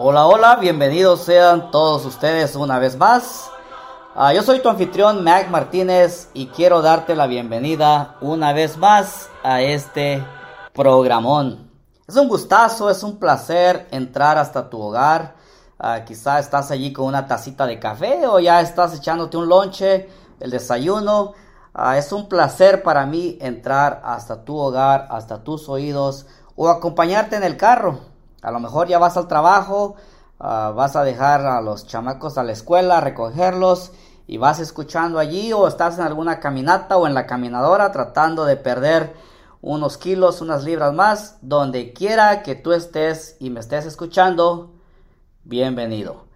Hola, hola, bienvenidos sean todos ustedes una vez más. Ah, yo soy tu anfitrión Mac Martínez y quiero darte la bienvenida una vez más a este programón. Es un gustazo, es un placer entrar hasta tu hogar. Uh, quizá estás allí con una tacita de café o ya estás echándote un lonche, el desayuno. Uh, es un placer para mí entrar hasta tu hogar, hasta tus oídos o acompañarte en el carro. A lo mejor ya vas al trabajo, uh, vas a dejar a los chamacos a la escuela, recogerlos y vas escuchando allí o estás en alguna caminata o en la caminadora tratando de perder unos kilos, unas libras más, donde quiera que tú estés y me estés escuchando, bienvenido.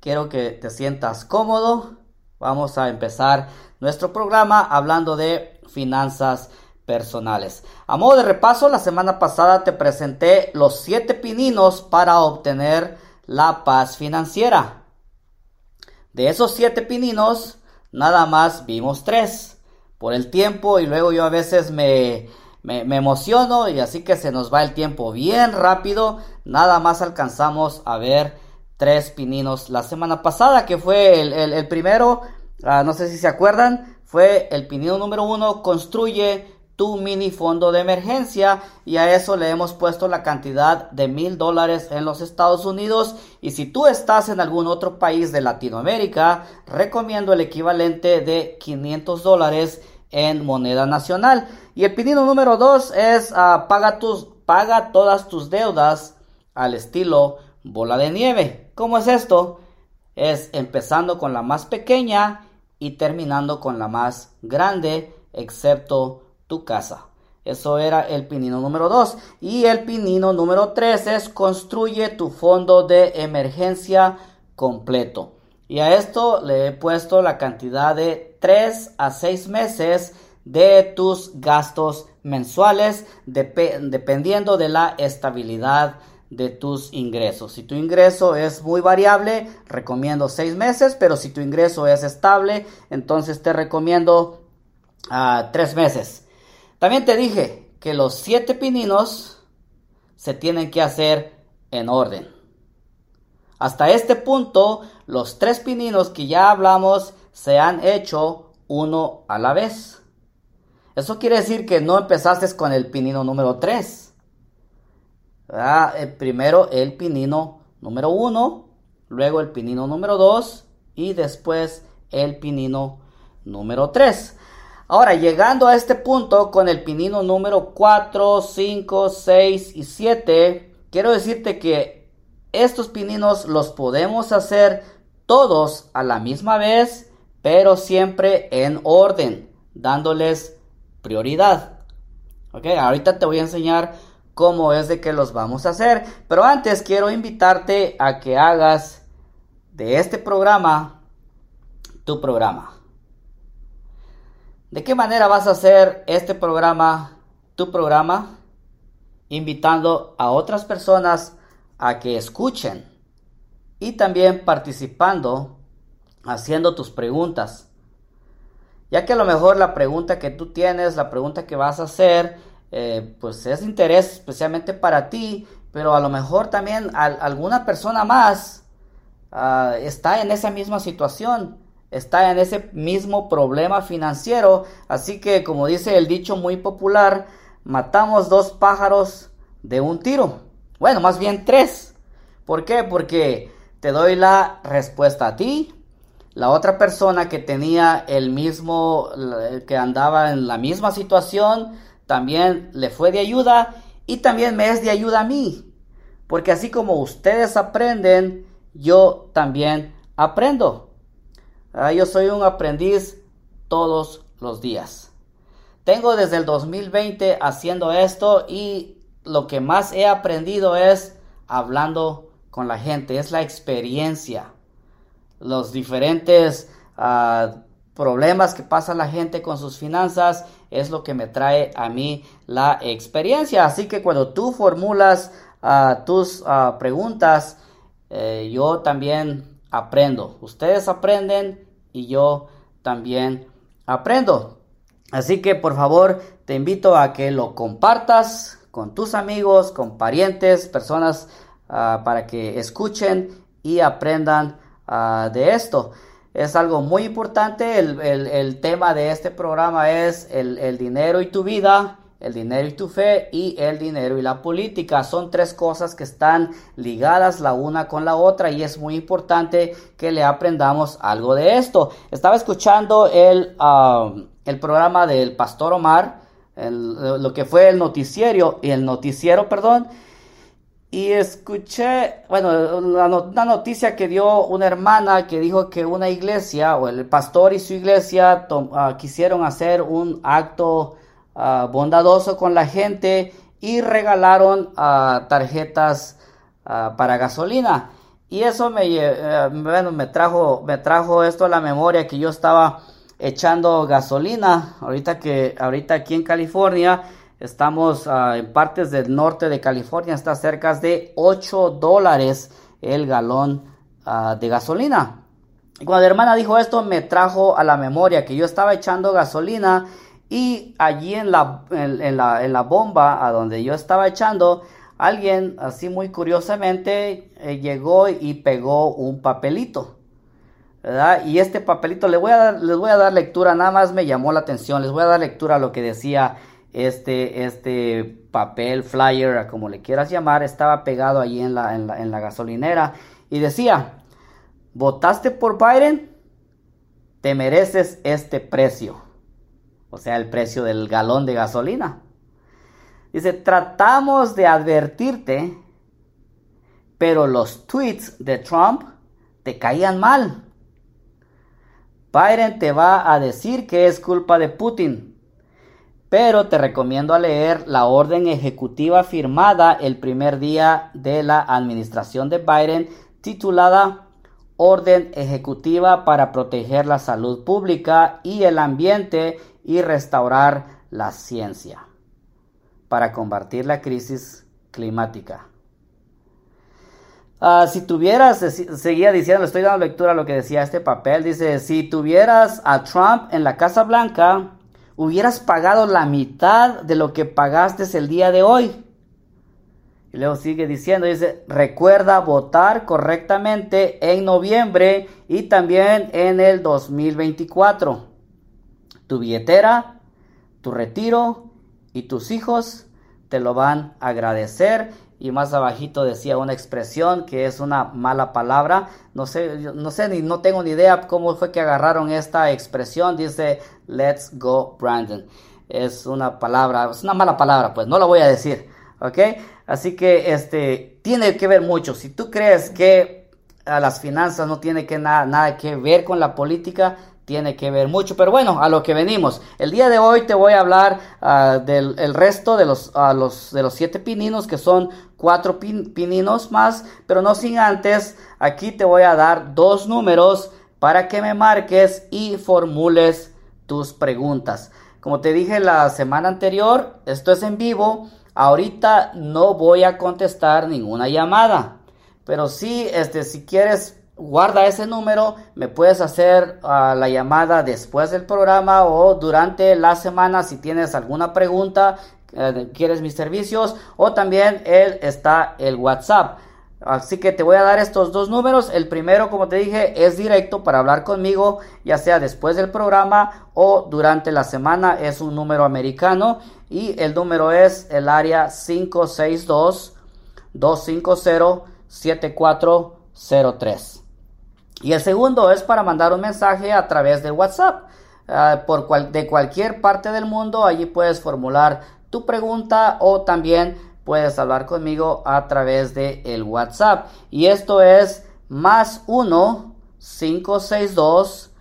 Quiero que te sientas cómodo. Vamos a empezar nuestro programa hablando de finanzas personales. A modo de repaso, la semana pasada te presenté los siete pininos para obtener la paz financiera. De esos siete pininos, nada más vimos tres por el tiempo y luego yo a veces me, me, emociono y así que se nos va el tiempo bien rápido. Nada más alcanzamos a ver tres pininos la semana pasada que fue el, el, primero, uh, no sé si se acuerdan, fue el pinino número uno, construye tu mini fondo de emergencia. Y a eso le hemos puesto la cantidad de mil dólares en los Estados Unidos. Y si tú estás en algún otro país de Latinoamérica recomiendo el equivalente de 500 dólares en moneda nacional. Y el pedido número dos es uh, paga tus paga todas tus deudas al estilo bola de nieve. ¿cómo es esto? es empezando con la más pequeña y terminando con la más grande excepto tu casa. Eso era el pinino número 2. Y el pinino número 3 es construye tu fondo de emergencia completo. Y a esto le he puesto la cantidad de 3 a 6 meses de tus gastos mensuales dep dependiendo de la estabilidad de tus ingresos. Si tu ingreso es muy variable, recomiendo 6 meses, pero si tu ingreso es estable, entonces te recomiendo 3 uh, meses. También te dije que los siete pininos se tienen que hacer en orden. Hasta este punto, los tres pininos que ya hablamos se han hecho uno a la vez. Eso quiere decir que no empezaste con el pinino número 3. Ah, primero el pinino número 1, luego el pinino número 2 y después el pinino número 3. Ahora, llegando a este punto con el pinino número 4, 5, 6 y 7, quiero decirte que estos pininos los podemos hacer todos a la misma vez, pero siempre en orden, dándoles prioridad. Ok, ahorita te voy a enseñar cómo es de que los vamos a hacer, pero antes quiero invitarte a que hagas de este programa tu programa. ¿De qué manera vas a hacer este programa, tu programa? Invitando a otras personas a que escuchen y también participando, haciendo tus preguntas. Ya que a lo mejor la pregunta que tú tienes, la pregunta que vas a hacer, eh, pues es interés especialmente para ti, pero a lo mejor también a, alguna persona más uh, está en esa misma situación está en ese mismo problema financiero. Así que, como dice el dicho muy popular, matamos dos pájaros de un tiro. Bueno, más bien tres. ¿Por qué? Porque te doy la respuesta a ti, la otra persona que tenía el mismo, que andaba en la misma situación, también le fue de ayuda y también me es de ayuda a mí. Porque así como ustedes aprenden, yo también aprendo. Ah, yo soy un aprendiz todos los días. Tengo desde el 2020 haciendo esto y lo que más he aprendido es hablando con la gente, es la experiencia, los diferentes uh, problemas que pasa la gente con sus finanzas es lo que me trae a mí la experiencia. Así que cuando tú formulas uh, tus uh, preguntas, eh, yo también aprendo. Ustedes aprenden y yo también aprendo. Así que por favor te invito a que lo compartas con tus amigos, con parientes, personas ah, para que escuchen y aprendan ah, de esto. Es algo muy importante. El, tema de este programa es el, dinero y tu vida, el dinero y tu fe y el dinero y la política. Son tres cosas que están ligadas la una con la otra y es muy importante que le aprendamos algo de esto. Estaba escuchando el, el programa del pastor Omar, lo que fue el noticiero, el noticiero, perdón, y escuché, bueno, una noticia que dio una hermana que dijo que una iglesia o el pastor y su iglesia ah, quisieron hacer un acto ah, bondadoso con la gente y regalaron uh, tarjetas para gasolina. Y eso me, eh, me, trajo, me trajo esto a la memoria que yo estaba echando gasolina ahorita que ahorita aquí en California Estamos ah, en partes del norte de California, está cerca de 8 dólares el galón ah, de gasolina. Y cuando la hermana dijo esto, me trajo a la memoria que yo estaba echando gasolina y allí en la, en, la, bomba a donde yo estaba echando, alguien así muy curiosamente eh, llegó y pegó un papelito. ¿verdad? Y este papelito les voy, a dar, les voy a dar lectura, nada más me llamó la atención, les voy a dar lectura a lo que decía este, este papel, flyer, como le quieras llamar, estaba pegado ahí en la, en la, gasolinera y decía, ¿votaste por Biden? Te mereces este precio. O sea, el precio del galón de gasolina. Dice, tratamos de advertirte, pero los tweets de Trump te caían mal. Biden te va a decir que es culpa de Putin pero te recomiendo a leer la orden ejecutiva firmada el primer día de la administración de Biden titulada Orden Ejecutiva para proteger la salud pública y el ambiente y restaurar la ciencia para combatir la crisis climática. Ah, si tuvieras, seguía diciendo, estoy dando lectura a lo que decía este papel, dice, si tuvieras a Trump en la Casa Blanca, hubieras pagado la mitad de lo que pagaste el día de hoy. Y luego sigue diciendo, dice, recuerda votar correctamente en noviembre y también en el 2024. Tu billetera, tu retiro y tus hijos te lo van a agradecer y más abajito decía una expresión que es una mala palabra. No sé, no sé ni no tengo ni idea cómo fue que agarraron esta expresión. Dice let's go Brandon. Es una palabra, es una mala palabra, pues no la voy a decir, ¿ok? Así que este tiene que ver mucho. Si tú crees que a las finanzas no tiene que nada, nada que ver con la política, tiene que ver mucho. Pero bueno, a lo que venimos. El día de hoy te voy a hablar ah, del el resto de los, los, de los siete pininos, que son cuatro pininos más. Pero no sin antes, aquí te voy a dar dos números para que me marques y formules tus preguntas. Como te dije la semana anterior, esto es en vivo. Ahorita no voy a contestar ninguna llamada. Pero sí, este, si quieres guarda ese número, me puedes hacer ah, la llamada después del programa o durante la semana si tienes alguna pregunta, eh, quieres mis servicios o también él está el WhatsApp. Así que te voy a dar estos dos números. El primero, como te dije, es directo para hablar conmigo, ya sea después del programa o durante la semana. Es un número americano y el número es el área 562 250 7403. Y el segundo es para mandar un mensaje a través de WhatsApp. Ah, por de cualquier parte del mundo, allí puedes formular tu pregunta o también puedes hablar conmigo a través de el WhatsApp. Y esto es más 1 562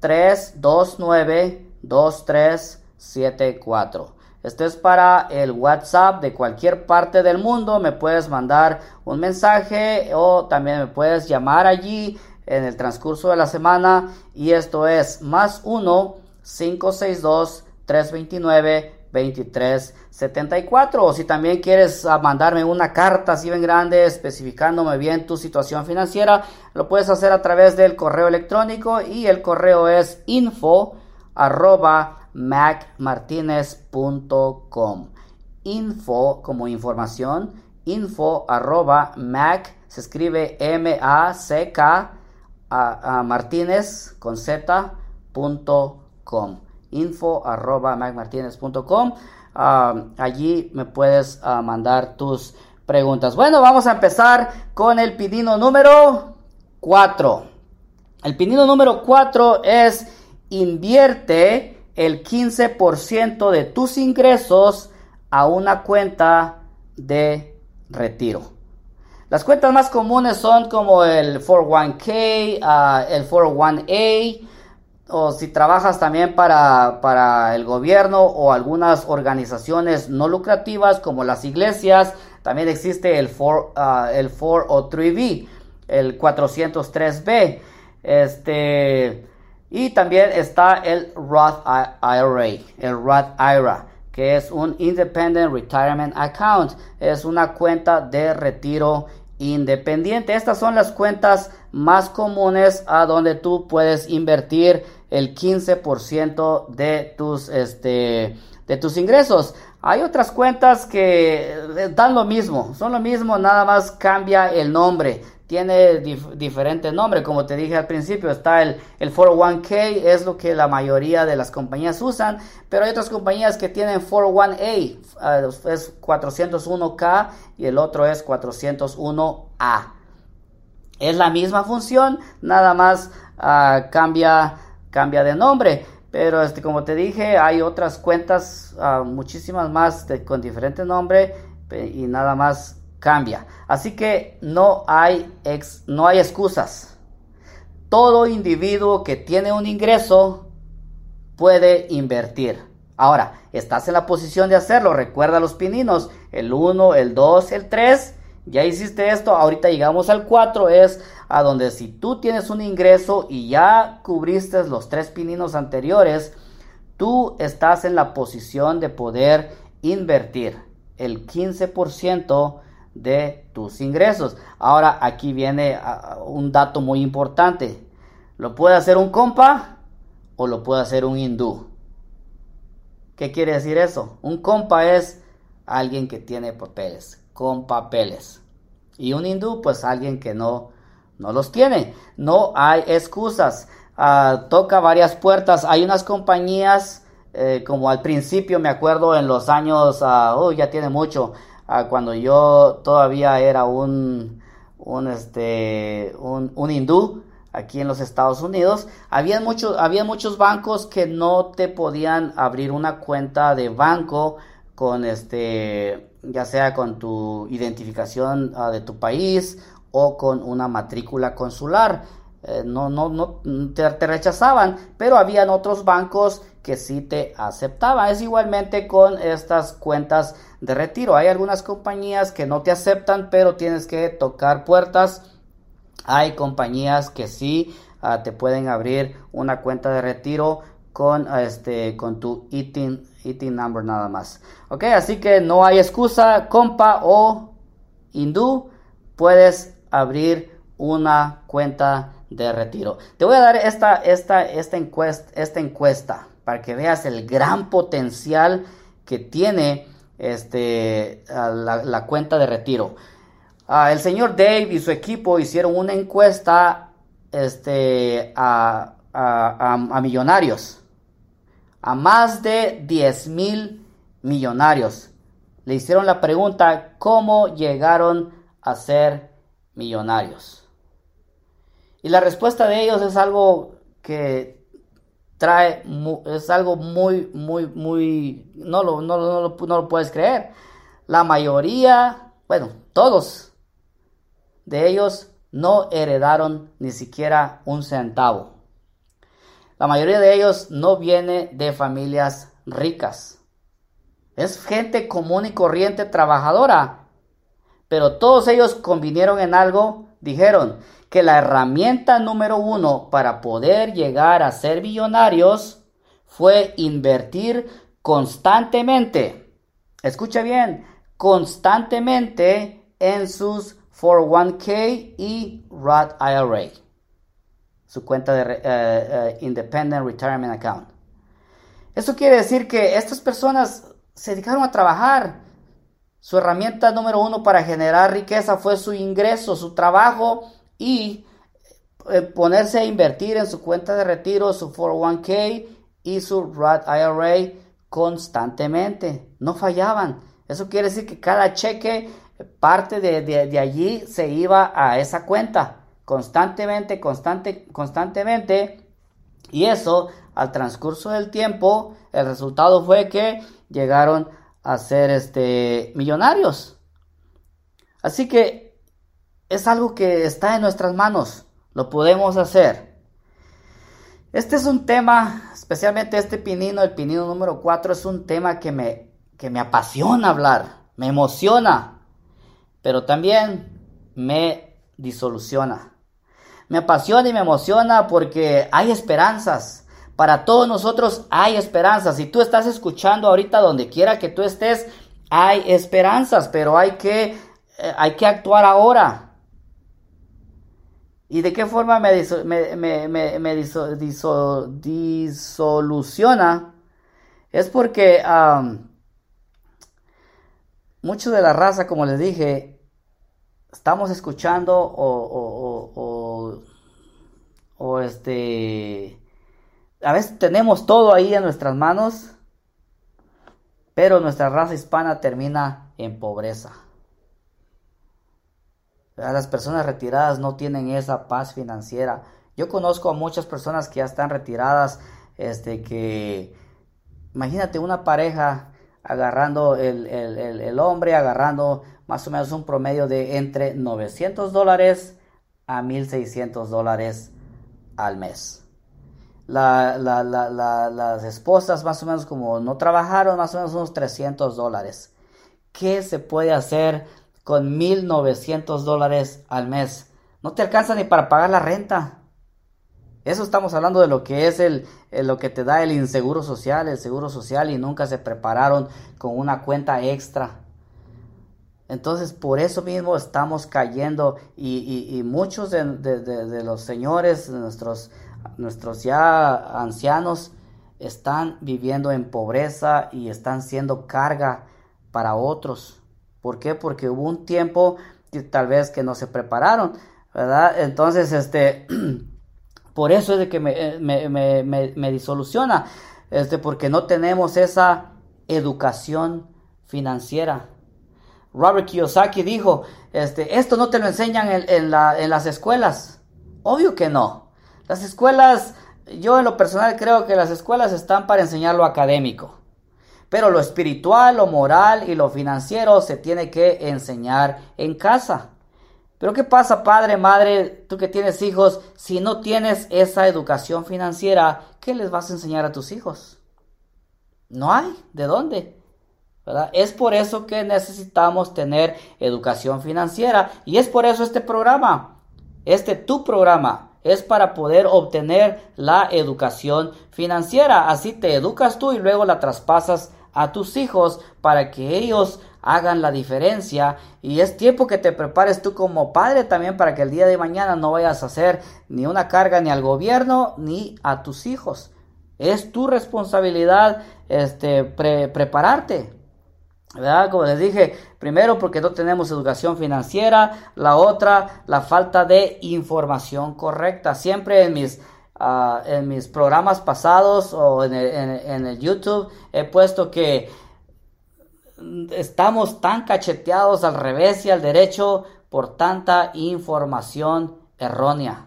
329 2374. Esto es para el WhatsApp de cualquier parte del mundo. Me puedes mandar un mensaje o también me puedes llamar allí en el transcurso de la semana. Y esto es más 1 562 329 2374 o si también quieres ah, mandarme una carta así bien grande especificándome bien tu situación financiera lo puedes hacer a través del correo electrónico y el correo es info arroba macmartinez.com info como información info arroba mac, se escribe M-A-C-K a, Martínez con Z punto com. Info arroba macmartinez.com. Uh, allí me puedes uh, mandar tus preguntas. Bueno, vamos a empezar con el pidino número 4. El pidino número 4 es invierte el 15% de tus ingresos a una cuenta de retiro. Las cuentas más comunes son como el 401k, uh, el 401a, o si trabajas también para, para, el gobierno o algunas organizaciones no lucrativas como las iglesias, también existe el, 4, uh, el 403B, el 403B, este, y también está el Roth IRA, el Roth IRA, que es un Independent Retirement Account, es una cuenta de retiro independiente. Estas son las cuentas más comunes a donde tú puedes invertir el 15% de tus, este, de tus ingresos. Hay otras cuentas que eh, dan lo mismo, son lo mismo, nada más cambia el nombre. Tiene diferente nombre, como te dije al principio, está el, el 401k, es lo que la mayoría de las compañías usan, pero hay otras compañías que tienen 401a, uh, es 401k y el otro es 401a. Es la misma función, nada más uh, cambia cambia de nombre. Pero este, como te dije, hay otras cuentas, ah, muchísimas más con diferente nombre y nada más cambia. Así que no hay, ex, no hay excusas. Todo individuo que tiene un ingreso puede invertir. Ahora, estás en la posición de hacerlo. Recuerda los pininos, el 1, el 2, el 3 ya hiciste esto, ahorita llegamos al 4, es a donde si tú tienes un ingreso y ya cubriste los tres pininos anteriores, tú estás en la posición de poder invertir el 15% de tus ingresos. Ahora aquí viene ah, un dato muy importante. ¿Lo puede hacer un compa o lo puede hacer un hindú? ¿Qué quiere decir eso? Un compa es alguien que tiene papeles con papeles. Y un hindú, pues alguien que no, no los tiene. No hay excusas. Ah, toca varias puertas. Hay unas compañías, eh, como al principio, me acuerdo en los años, uh, ya tiene mucho, cuando yo todavía era un, un, este, un, un hindú aquí en los Estados Unidos, había, muchos había muchos bancos que no te podían abrir una cuenta de banco con este ya sea con tu identificación ah, de tu país o con una matrícula consular. Eh, no, no, no te, rechazaban, pero habían otros bancos que sí te aceptaban. Es igualmente con estas cuentas de retiro. Hay algunas compañías que no te aceptan, pero tienes que tocar puertas. Hay compañías que sí ah, te pueden abrir una cuenta de retiro con, este, con tu ITIN eating number nada más. Ok, así que no hay excusa, compa o hindú, puedes abrir una cuenta de retiro. Te voy a dar esta, esta, esta, encuesta, esta encuesta para que veas el gran potencial que tiene este, la, cuenta de retiro. Ah, el señor Dave y su equipo hicieron una encuesta este, a, a millonarios a más de 10 mil millonarios. Le hicieron la pregunta, ¿cómo llegaron a ser millonarios? Y la respuesta de ellos es algo que trae, es algo muy, muy, muy, no lo, no, no, no lo puedes creer. La mayoría, bueno, todos de ellos no heredaron ni siquiera un centavo. La mayoría de ellos no viene de familias ricas. Es gente común y corriente trabajadora. Pero todos ellos convinieron en algo, dijeron que la herramienta número uno para poder llegar a ser millonarios fue invertir constantemente. Escucha bien, constantemente en sus 401k y Roth IRA su cuenta de eh, eh, Independent Retirement Account. Esto quiere decir que estas personas se dedicaron a trabajar. Su herramienta número uno para generar riqueza fue su ingreso, su trabajo y eh, ponerse a invertir en su cuenta de retiro, su 401k y su Roth IRA constantemente. No fallaban. Eso quiere decir que cada cheque, parte de, allí se iba a esa cuenta constantemente, constante, constantemente. Y eso, al transcurso del tiempo, el resultado fue que llegaron a ser este, millonarios. Así que es algo que está en nuestras manos. Lo podemos hacer. Este es un tema, especialmente este pinino, el pinino número 4, es un tema que me, que me apasiona hablar, me emociona, pero también me disoluciona. Me apasiona y me emociona porque hay esperanzas. Para todos nosotros hay esperanzas. Si tú estás escuchando ahorita donde quiera que tú estés, hay esperanzas, pero hay que, eh, hay que actuar ahora. ¿Y de qué forma me, disoluciona? Es porque mucho de la raza, como les dije, estamos escuchando o, este... A veces tenemos todo ahí en nuestras manos, pero nuestra raza hispana termina en pobreza. Las personas retiradas no tienen esa paz financiera. Yo conozco a muchas personas que ya están retiradas, este, que, imagínate una pareja agarrando el, hombre, agarrando más o menos un promedio de entre 900 dólares a 1600 dólares al mes. las esposas más o menos como no trabajaron, más o menos unos 300 dólares. ¿Qué se puede hacer con 1.900 dólares al mes. No te alcanza ni para pagar la renta. Eso estamos hablando de lo que es el, lo que te da el inseguro social, el seguro social y nunca se prepararon con una cuenta extra. Entonces por eso mismo estamos cayendo y, muchos de, de, los señores, nuestros, nuestros ya ancianos, están viviendo en pobreza y están siendo carga para otros. ¿Por qué? Porque hubo un tiempo que tal vez que no se prepararon, ¿verdad? Entonces, este, por eso es de que me, eh, me, disoluciona, este, porque no tenemos esa educación financiera. Robert Kiyosaki dijo, este, esto no te lo enseñan en, en, en las escuelas. Obvio que no. Las escuelas, yo en lo personal creo que las escuelas están para enseñar lo académico. Pero lo espiritual, lo moral y lo financiero se tiene que enseñar en casa. Pero ¿qué pasa, padre, madre, tú que tienes hijos, si no tienes esa educación financiera, ¿qué les vas a enseñar a tus hijos? No hay, ¿de dónde? Es por eso que necesitamos tener educación financiera y es por eso este programa, este tu programa, es para poder obtener la educación financiera. Así te educas tú y luego la traspasas a tus hijos para que ellos hagan la diferencia y es tiempo que te prepares tú como padre también para que el día de mañana no vayas a hacer ni una carga ni al gobierno ni a tus hijos. Es tu responsabilidad este, prepararte. ¿verdad? Como les dije, primero porque no tenemos educación financiera, la otra, la falta de información correcta. Siempre en mis Ah, en mis programas pasados o en el, YouTube he puesto que estamos tan cacheteados al revés y al derecho por tanta información errónea,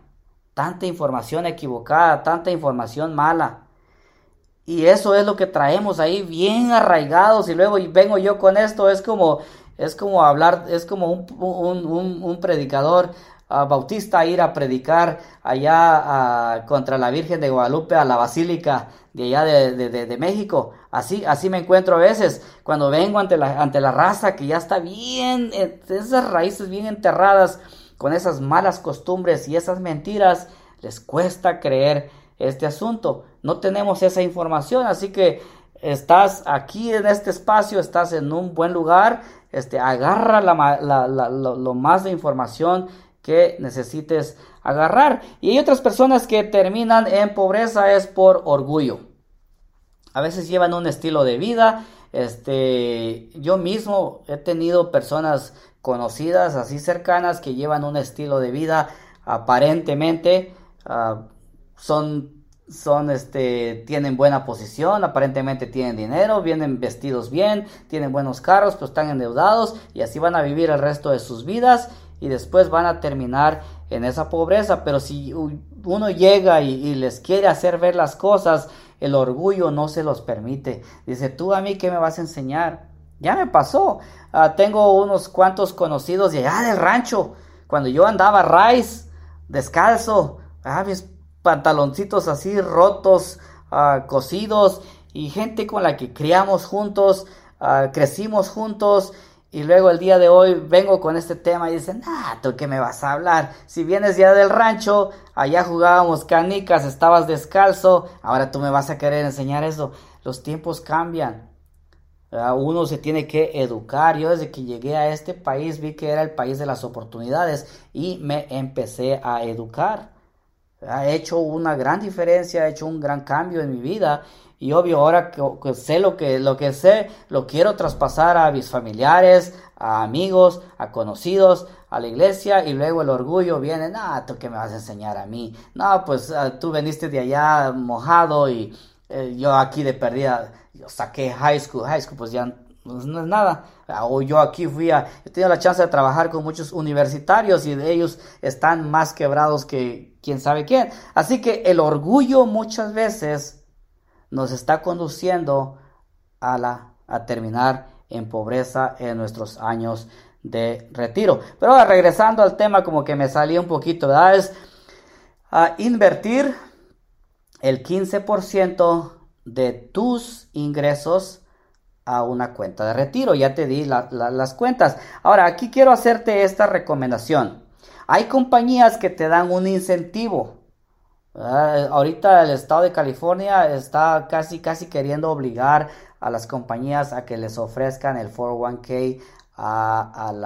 tanta información equivocada, tanta información mala. Y eso es lo que traemos ahí bien arraigados y luego vengo yo con esto, es como, es como hablar, es como un, un predicador Bautista ir a predicar allá contra la Virgen de Guadalupe a la Basílica de allá de, México. Así, así me encuentro a veces cuando vengo ante la, ante la raza que ya está bien, eh, esas raíces bien enterradas con esas malas costumbres y esas mentiras, les cuesta creer este asunto. No tenemos esa información, así que estás aquí en este espacio, estás en un buen lugar, este, agarra lo más de información que necesites agarrar. Y hay otras personas que terminan en pobreza es por orgullo. A veces llevan un estilo de vida Este, yo mismo he tenido personas conocidas, así cercanas, que llevan un estilo de vida aparentemente ah, son son este tienen buena posición, aparentemente tienen dinero, vienen vestidos bien, tienen buenos carros, pero están endeudados y así van a vivir el resto de sus vidas y después van a terminar en esa pobreza, pero si uno llega y, les quiere hacer ver las cosas, el orgullo no se los permite. Dice, tú a mí qué me vas a enseñar. Ya me pasó. Ah, tengo unos cuantos conocidos de allá del rancho. Cuando yo andaba raíz, descalzo, ah, mis pantaloncitos así rotos, ah, cosidos, y gente con la que criamos juntos, ah, crecimos juntos, y luego el día de hoy vengo con este tema y dicen, ah, ¿tú qué me vas a hablar? Si vienes ya del rancho, allá jugábamos canicas, estabas descalzo, ahora tú me vas a querer enseñar eso. Los tiempos cambian. Uno se tiene que educar. Yo desde que llegué a este país vi que era el país de las oportunidades y me empecé a educar. Ha hecho una gran diferencia, ha hecho un gran cambio en mi vida. Y obvio ahora que, sé lo que, lo que sé, lo quiero traspasar a mis familiares, a amigos, a conocidos, a la iglesia y luego el orgullo viene, no, tú qué me vas a enseñar a mí, no, pues ah, tú veniste de allá mojado y eh, yo aquí de perdida, yo saqué high school, high school pues ya no es nada. Ah, o yo aquí fui a, he tenido la chance de trabajar con muchos universitarios y de ellos están más quebrados que quién sabe quién. Así que el orgullo muchas veces nos está conduciendo a, la, a terminar en pobreza en nuestros años de retiro. Pero ahora regresando al tema como que me salía un poquito, ¿verdad? Es a invertir el 15% de tus ingresos a una cuenta de retiro. Ya te di las cuentas. Ahora, aquí quiero hacerte esta recomendación. Hay compañías que te dan un incentivo. ahorita el estado de California está casi, casi queriendo obligar a las compañías a que les ofrezcan el 401k al,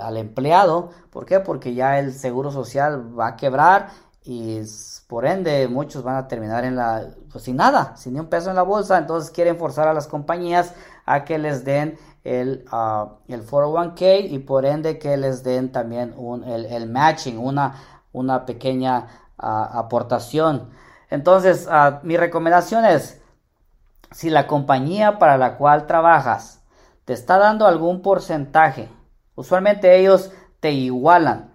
al empleado. ¿Por qué? Porque ya el seguro social va a quebrar y por ende muchos van a terminar en la pues sin nada, sin ni un peso en la bolsa, entonces quieren forzar a las compañías a que les den el, uh, el 401k y por ende que les den también un, el, matching, una, una pequeña uh, aportación. Entonces, uh, mi recomendación es, si la compañía para la cual trabajas te está dando algún porcentaje, usualmente ellos te igualan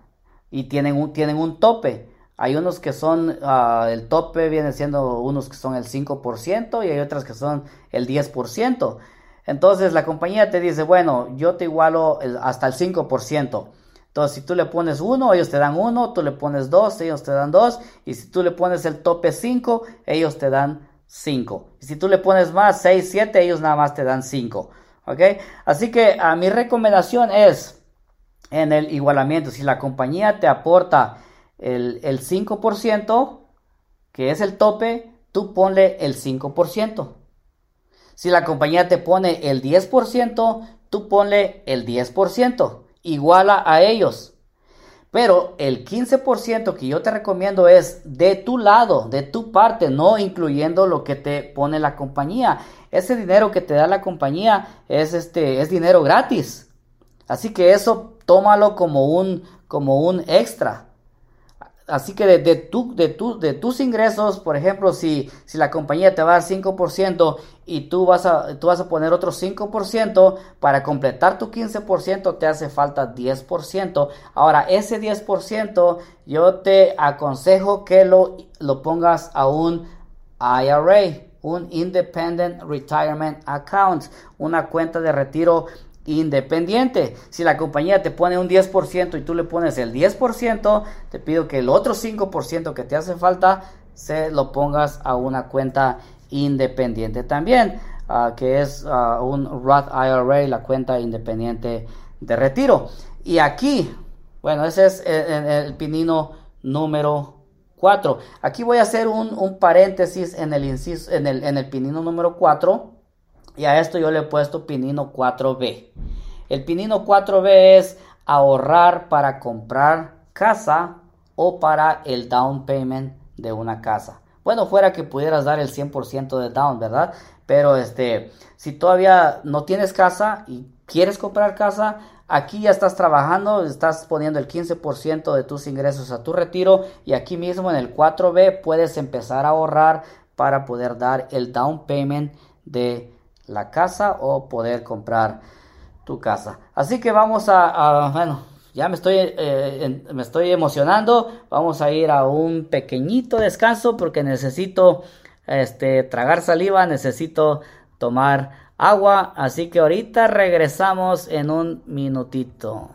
y tienen un, tienen un tope. Hay unos que son, uh, el tope viene siendo unos que son el 5% y hay otras que son el 10%. Entonces la compañía te dice, bueno, yo te igualo hasta el 5%. Entonces si tú le pones 1, ellos te dan 1, tú le pones 2, ellos te dan 2. Y si tú le pones el tope 5, ellos te dan 5. Y si tú le pones más, 6, 7, ellos nada más te dan 5. ¿Ok? Así que a mi recomendación es en el igualamiento, si la compañía te aporta el, 5%, que es el tope, tú ponle el 5%. Si la compañía te pone el 10%, tú ponle el 10%. Iguala a ellos. Pero el 15% que yo te recomiendo es de tu lado, de tu parte, no incluyendo lo que te pone la compañía. Ese dinero que te da la compañía es este es dinero gratis. Así que eso tómalo como un como un extra. Así que de, de, tu, de, tu, de tus ingresos, por ejemplo, si, si la compañía te va a dar 5% y tú vas, a, tú vas a poner otro 5%, para completar tu 15% te hace falta 10%. Ahora, ese 10% yo te aconsejo que lo, lo pongas a un IRA, un Independent Retirement Account, una cuenta de retiro independiente. Si la compañía te pone un 10% y tú le pones el 10%, te pido que el otro 5% que te hace falta se lo pongas a una cuenta independiente también, ah, que es ah, un Roth IRA, la cuenta independiente de retiro. Y aquí, bueno, ese es el, pinino número 4. Aquí voy a hacer un, paréntesis en el, inciso, en, el, en el pinino número 4 y a esto yo le he puesto pinino 4B. El pinino 4B es ahorrar para comprar casa o para el down payment de una casa. Bueno, fuera que pudieras dar el 100% de down, ¿verdad? Pero este, si todavía no tienes casa y quieres comprar casa, aquí ya estás trabajando, estás poniendo el 15% de tus ingresos a tu retiro y aquí mismo en el 4B puedes empezar a ahorrar para poder dar el down payment de la casa o poder comprar tu casa. Así que vamos a, bueno, ya me estoy, eh, me estoy emocionando. Vamos a ir a un pequeñito descanso porque necesito este, tragar saliva, necesito tomar agua. Así que ahorita regresamos en un minutito.